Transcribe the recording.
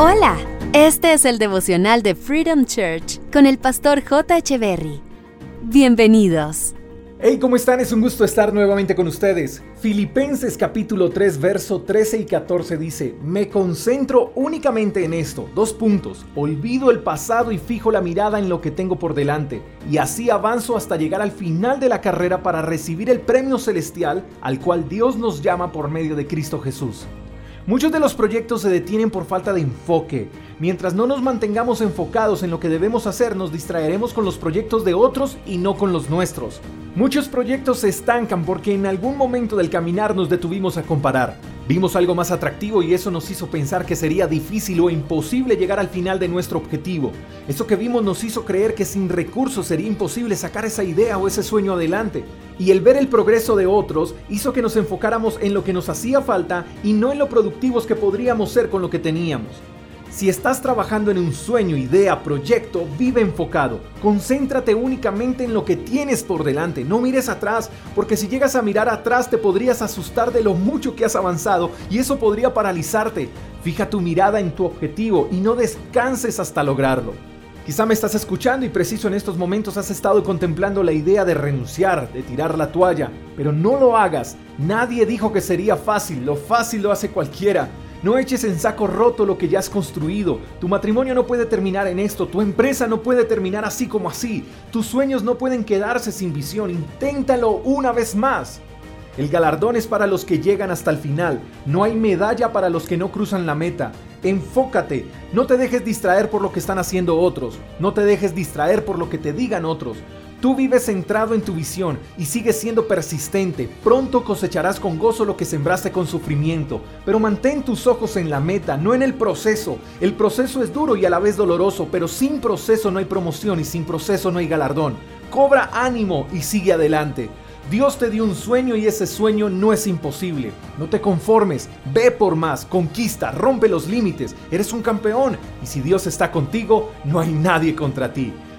Hola, este es el devocional de Freedom Church con el pastor J. Berry. Bienvenidos. Hey, ¿cómo están? Es un gusto estar nuevamente con ustedes. Filipenses capítulo 3, verso 13 y 14 dice, me concentro únicamente en esto, dos puntos, olvido el pasado y fijo la mirada en lo que tengo por delante, y así avanzo hasta llegar al final de la carrera para recibir el premio celestial al cual Dios nos llama por medio de Cristo Jesús. Muchos de los proyectos se detienen por falta de enfoque. Mientras no nos mantengamos enfocados en lo que debemos hacer, nos distraeremos con los proyectos de otros y no con los nuestros. Muchos proyectos se estancan porque en algún momento del caminar nos detuvimos a comparar. Vimos algo más atractivo y eso nos hizo pensar que sería difícil o imposible llegar al final de nuestro objetivo. Eso que vimos nos hizo creer que sin recursos sería imposible sacar esa idea o ese sueño adelante. Y el ver el progreso de otros hizo que nos enfocáramos en lo que nos hacía falta y no en lo productivos que podríamos ser con lo que teníamos. Si estás trabajando en un sueño, idea, proyecto, vive enfocado. Concéntrate únicamente en lo que tienes por delante. No mires atrás, porque si llegas a mirar atrás te podrías asustar de lo mucho que has avanzado y eso podría paralizarte. Fija tu mirada en tu objetivo y no descanses hasta lograrlo. Quizá me estás escuchando y preciso en estos momentos has estado contemplando la idea de renunciar, de tirar la toalla, pero no lo hagas. Nadie dijo que sería fácil, lo fácil lo hace cualquiera. No eches en saco roto lo que ya has construido. Tu matrimonio no puede terminar en esto. Tu empresa no puede terminar así como así. Tus sueños no pueden quedarse sin visión. Inténtalo una vez más. El galardón es para los que llegan hasta el final. No hay medalla para los que no cruzan la meta. Enfócate. No te dejes distraer por lo que están haciendo otros. No te dejes distraer por lo que te digan otros. Tú vives centrado en tu visión y sigues siendo persistente. Pronto cosecharás con gozo lo que sembraste con sufrimiento. Pero mantén tus ojos en la meta, no en el proceso. El proceso es duro y a la vez doloroso, pero sin proceso no hay promoción y sin proceso no hay galardón. Cobra ánimo y sigue adelante. Dios te dio un sueño y ese sueño no es imposible. No te conformes, ve por más, conquista, rompe los límites. Eres un campeón y si Dios está contigo, no hay nadie contra ti.